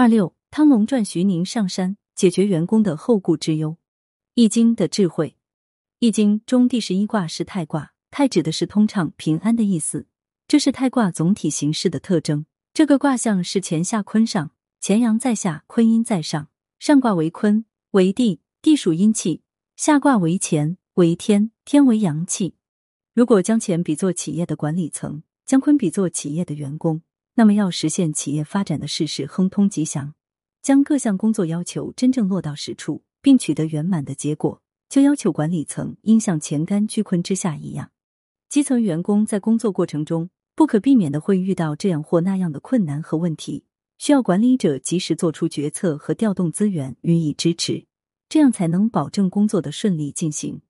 二六，汤龙传徐宁上山，解决员工的后顾之忧。易经的智慧，易经中第十一卦是太卦，太指的是通畅、平安的意思，这是太卦总体形式的特征。这个卦象是乾下坤上，乾阳在下，坤阴在上。上卦为坤，为地，地属阴气；下卦为乾，为天，天为阳气。如果将乾比作企业的管理层，将坤比作企业的员工，那么要实现企业发展的事事亨通吉祥，将各项工作要求真正落到实处，并取得圆满的结果，就要求管理层应像前干居坤之下一样。基层员工在工作过程中。不可避免的会遇到这样或那样的困难和问题，需要管理者及时做出决策和调动资源予以支持，这样才能保证工作的顺利进行。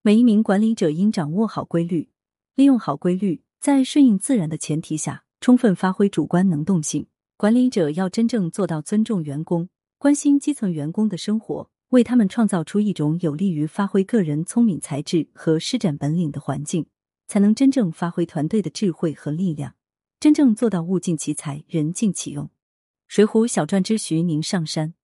每一名管理者应掌握好规律，利用好规律，在顺应自然的前提下，充分发挥主观能动性。管理者要真正做到尊重员工，关心基层员工的生活，为他们创造出一种有利于发挥个人聪明才智和施展本领的环境。才能真正发挥团队的智慧和力量，真正做到物尽其才，人尽其用。水浒小传之徐宁上山，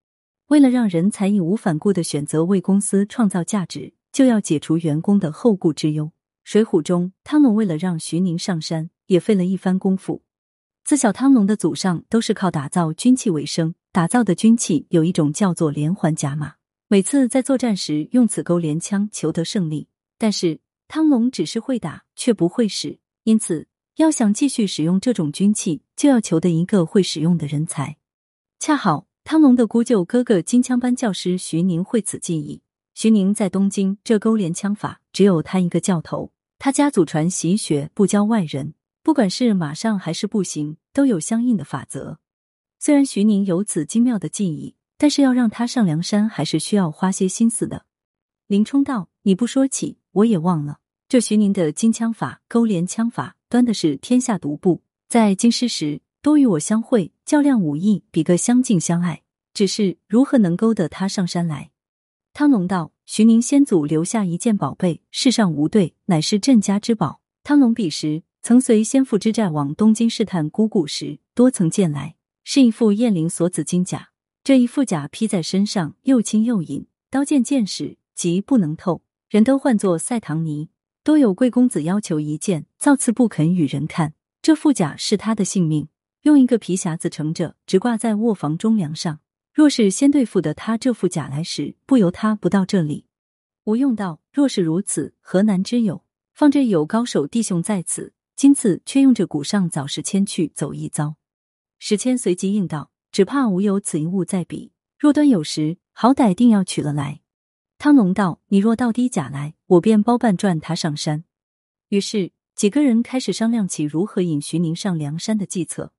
为了让人才义无反顾的选择为公司创造价值，就要解除员工的后顾之忧。水浒中，汤龙为了让徐宁上山，也费了一番功夫。自小汤龙的祖上都是靠打造军器为生，打造的军器有一种叫做连环甲马，每次在作战时用此钩连枪，求得胜利。但是汤龙只是会打，却不会使，因此要想继续使用这种军器，就要求得一个会使用的人才。恰好汤龙的姑舅哥哥金枪班教师徐宁会此技艺。徐宁在东京，这勾连枪法只有他一个教头，他家祖传习学，不教外人。不管是马上还是步行，都有相应的法则。虽然徐宁有此精妙的技艺，但是要让他上梁山，还是需要花些心思的。林冲道：“你不说起，我也忘了。”这徐宁的金枪法、勾连枪法，端的是天下独步。在京师时，多与我相会，较量武艺，比个相敬相爱。只是如何能勾得他上山来？汤龙道：徐宁先祖留下一件宝贝，世上无对，乃是镇家之宝。汤龙彼时曾随先父之寨往东京试探姑姑时，多曾见来，是一副燕翎锁子金甲。这一副甲披在身上，又轻又隐，刀剑剑使即不能透，人都唤作赛唐尼。多有贵公子要求一件，造次不肯与人看。这副甲是他的性命，用一个皮匣子盛着，直挂在卧房中梁上。若是先对付的他这副甲来时，不由他不到这里。吴用道：若是如此，何难之有？放着有高手弟兄在此，今次却用着古上早时迁去走一遭。史谦随即应道：只怕吾有此一物在彼，若端有时，好歹定要取了来。汤龙道：“你若到低甲来，我便包办转他上山。”于是几个人开始商量起如何引徐宁上梁山的计策。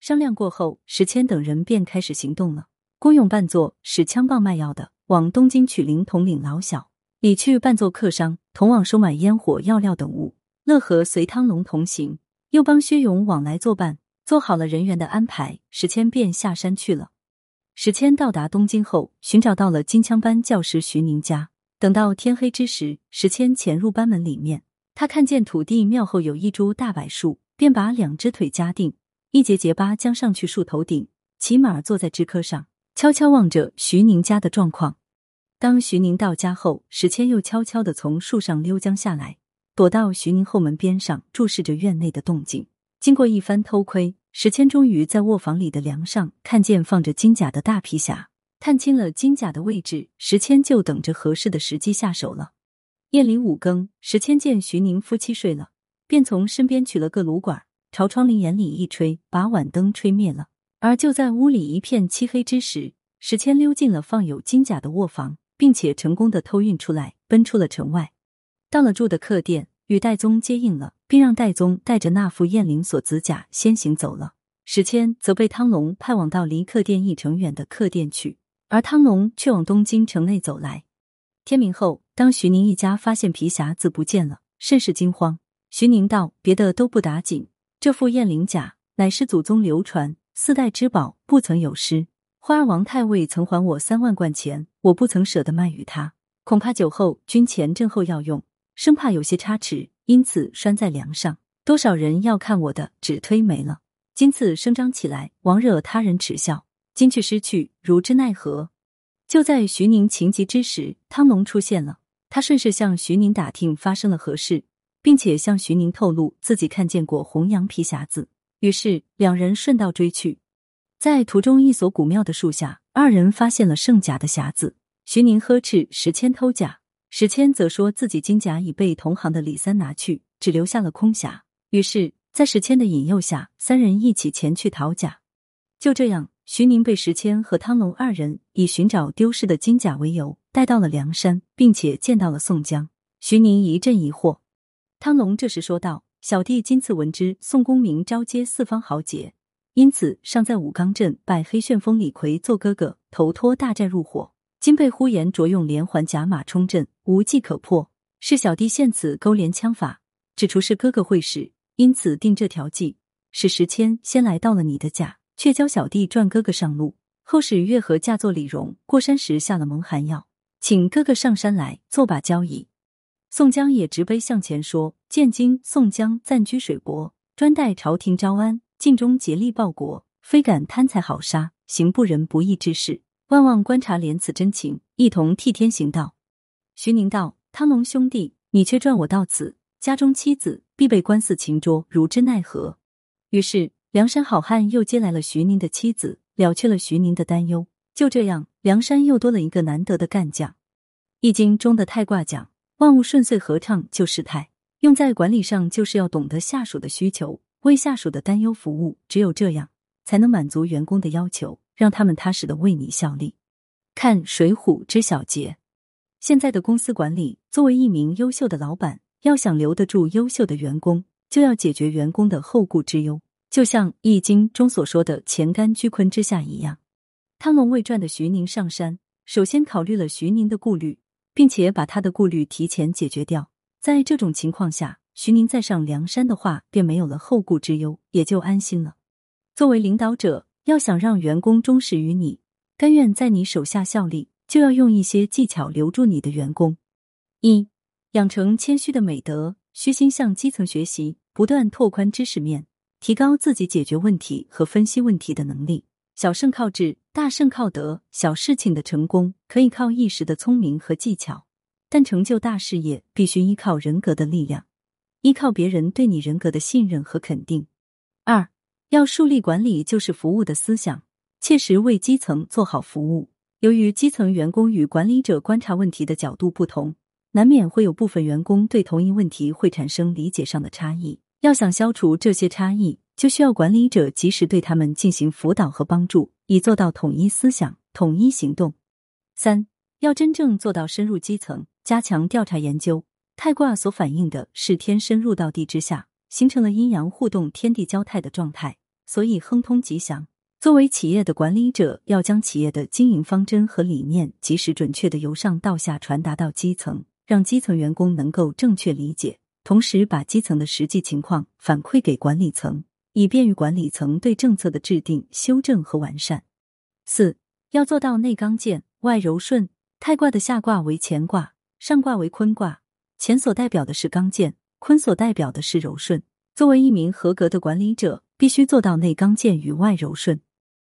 商量过后，史谦等人便开始行动了。郭勇扮作使枪棒卖药的，往东京取灵统领老小；李去扮作客商，同往收买烟火药料等物。乐和随汤龙同行，又帮薛勇往来作伴。做好了人员的安排，史谦便下山去了。史谦到达东京后，寻找到了金枪班教师徐宁家。等到天黑之时，史谦潜入班门里面，他看见土地庙后有一株大柏树，便把两只腿夹定，一节结疤将上去树头顶，骑马坐在枝柯上，悄悄望着徐宁家的状况。当徐宁到家后，史谦又悄悄的从树上溜将下来，躲到徐宁后门边上，注视着院内的动静。经过一番偷窥。史谦终于在卧房里的梁上看见放着金甲的大皮匣，探清了金甲的位置，石谦就等着合适的时机下手了。夜里五更，石谦见徐宁夫妻睡了，便从身边取了个炉管，朝窗棂眼里一吹，把晚灯吹灭了。而就在屋里一片漆黑之时，石谦溜进了放有金甲的卧房，并且成功的偷运出来，奔出了城外，到了住的客店。与戴宗接应了，并让戴宗带着那副燕翎锁子甲先行走了。史谦则被汤龙派往到离客店一程远的客店去，而汤龙却往东京城内走来。天明后，当徐宁一家发现皮匣子不见了，甚是惊慌。徐宁道：“别的都不打紧，这副燕翎甲乃是祖宗流传四代之宝，不曾有失。花儿王太尉曾还我三万贯钱，我不曾舍得卖与他，恐怕酒后军前阵后要用。”生怕有些差池，因此拴在梁上。多少人要看我的，只推没了。今次声张起来，枉惹他人耻笑。今去失去，如之奈何？就在徐宁情急之时，汤龙出现了。他顺势向徐宁打听发生了何事，并且向徐宁透露自己看见过红羊皮匣子。于是两人顺道追去，在途中一所古庙的树下，二人发现了圣甲的匣子。徐宁呵斥石谦偷甲，石谦则说自己金甲已被同行的李三拿去，只留下了空匣。于是，在石谦的引诱下，三人一起前去讨甲。就这样。徐宁被石谦和汤龙二人以寻找丢失的金甲为由带到了梁山，并且见到了宋江。徐宁一阵疑惑，汤龙这时说道：“小弟今次闻知宋公明招接四方豪杰，因此尚在武冈镇拜黑旋风李逵做哥哥，投托大寨入伙。今被呼延着用连环甲马冲阵，无计可破，是小弟现此勾连枪法，指出是哥哥会使，因此定这条计，使石谦先来到了你的家。”却教小弟转哥哥上路，后使月和嫁作李荣，过山时下了蒙汗药，请哥哥上山来做把交椅。宋江也执杯向前说：“见今宋江暂居水泊，专待朝廷招安，尽忠竭力报国，非敢贪财好杀，行不仁不义之事。万望观察怜此真情，一同替天行道。”徐宁道：“汤龙兄弟，你却转我到此，家中妻子必被官司擒捉，如之奈何？”于是。梁山好汉又接来了徐宁的妻子，了却了徐宁的担忧。就这样，梁山又多了一个难得的干将。易经中的太卦讲：“万物顺遂合畅就是泰。”用在管理上，就是要懂得下属的需求，为下属的担忧服务。只有这样，才能满足员工的要求，让他们踏实的为你效力。看《水浒》之小节。现在的公司管理，作为一名优秀的老板，要想留得住优秀的员工，就要解决员工的后顾之忧。就像《易经》中所说的“乾干居坤之下”一样，汤龙未传的徐宁上山，首先考虑了徐宁的顾虑，并且把他的顾虑提前解决掉。在这种情况下，徐宁再上梁山的话，便没有了后顾之忧，也就安心了。作为领导者，要想让员工忠实于你，甘愿在你手下效力，就要用一些技巧留住你的员工。一、养成谦虚的美德，虚心向基层学习，不断拓宽知识面。提高自己解决问题和分析问题的能力。小胜靠智，大胜靠德。小事情的成功可以靠一时的聪明和技巧，但成就大事业必须依靠人格的力量，依靠别人对你人格的信任和肯定。二，要树立管理就是服务的思想，切实为基层做好服务。由于基层员工与管理者观察问题的角度不同，难免会有部分员工对同一问题会产生理解上的差异。要想消除这些差异，就需要管理者及时对他们进行辅导和帮助，以做到统一思想、统一行动。三要真正做到深入基层，加强调查研究。太卦所反映的是天深入到地之下，形成了阴阳互动、天地交泰的状态，所以亨通吉祥。作为企业的管理者，要将企业的经营方针和理念及时准确的由上到下传达到基层，让基层员工能够正确理解。同时，把基层的实际情况反馈给管理层，以便于管理层对政策的制定、修正和完善。四要做到内刚健、外柔顺。太卦的下卦为乾卦，上卦为坤卦。乾所代表的是刚健，坤所代表的是柔顺。作为一名合格的管理者，必须做到内刚健与外柔顺。